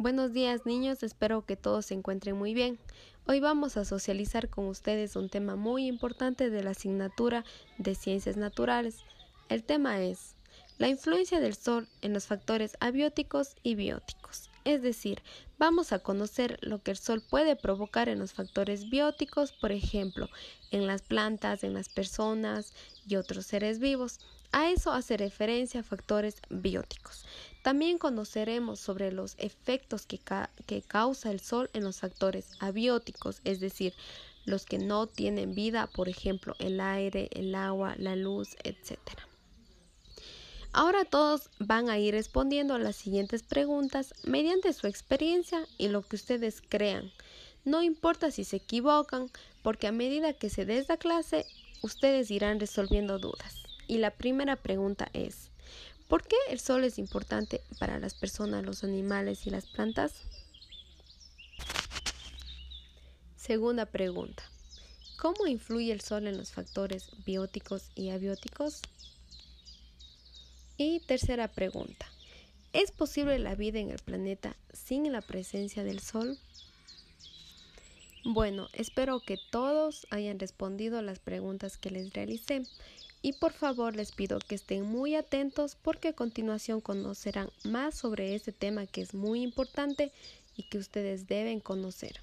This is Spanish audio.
Buenos días niños, espero que todos se encuentren muy bien. Hoy vamos a socializar con ustedes un tema muy importante de la asignatura de Ciencias Naturales. El tema es la influencia del sol en los factores abióticos y bióticos. Es decir, vamos a conocer lo que el sol puede provocar en los factores bióticos, por ejemplo, en las plantas, en las personas y otros seres vivos. A eso hace referencia factores bióticos. También conoceremos sobre los efectos que, que, causa el sol en los factores abióticos, es decir, los que no tienen vida, por ejemplo, el aire, el agua, la luz, etc. Ahora todos van a ir respondiendo a las siguientes preguntas mediante su experiencia y lo que ustedes crean. No importa si se equivocan, porque a medida que se des la clase, ustedes irán resolviendo dudas. Y la primera pregunta es, ¿por qué el sol es importante para las personas, los animales y las plantas? Segunda pregunta, ¿cómo influye el sol en los factores bióticos y abióticos? Y tercera pregunta, ¿es posible la vida en el planeta sin la presencia del sol? Bueno, espero que todos hayan respondido las preguntas que les realicé y por favor les pido que estén muy atentos porque a continuación conocerán más sobre este tema que es muy importante y que ustedes deben conocer.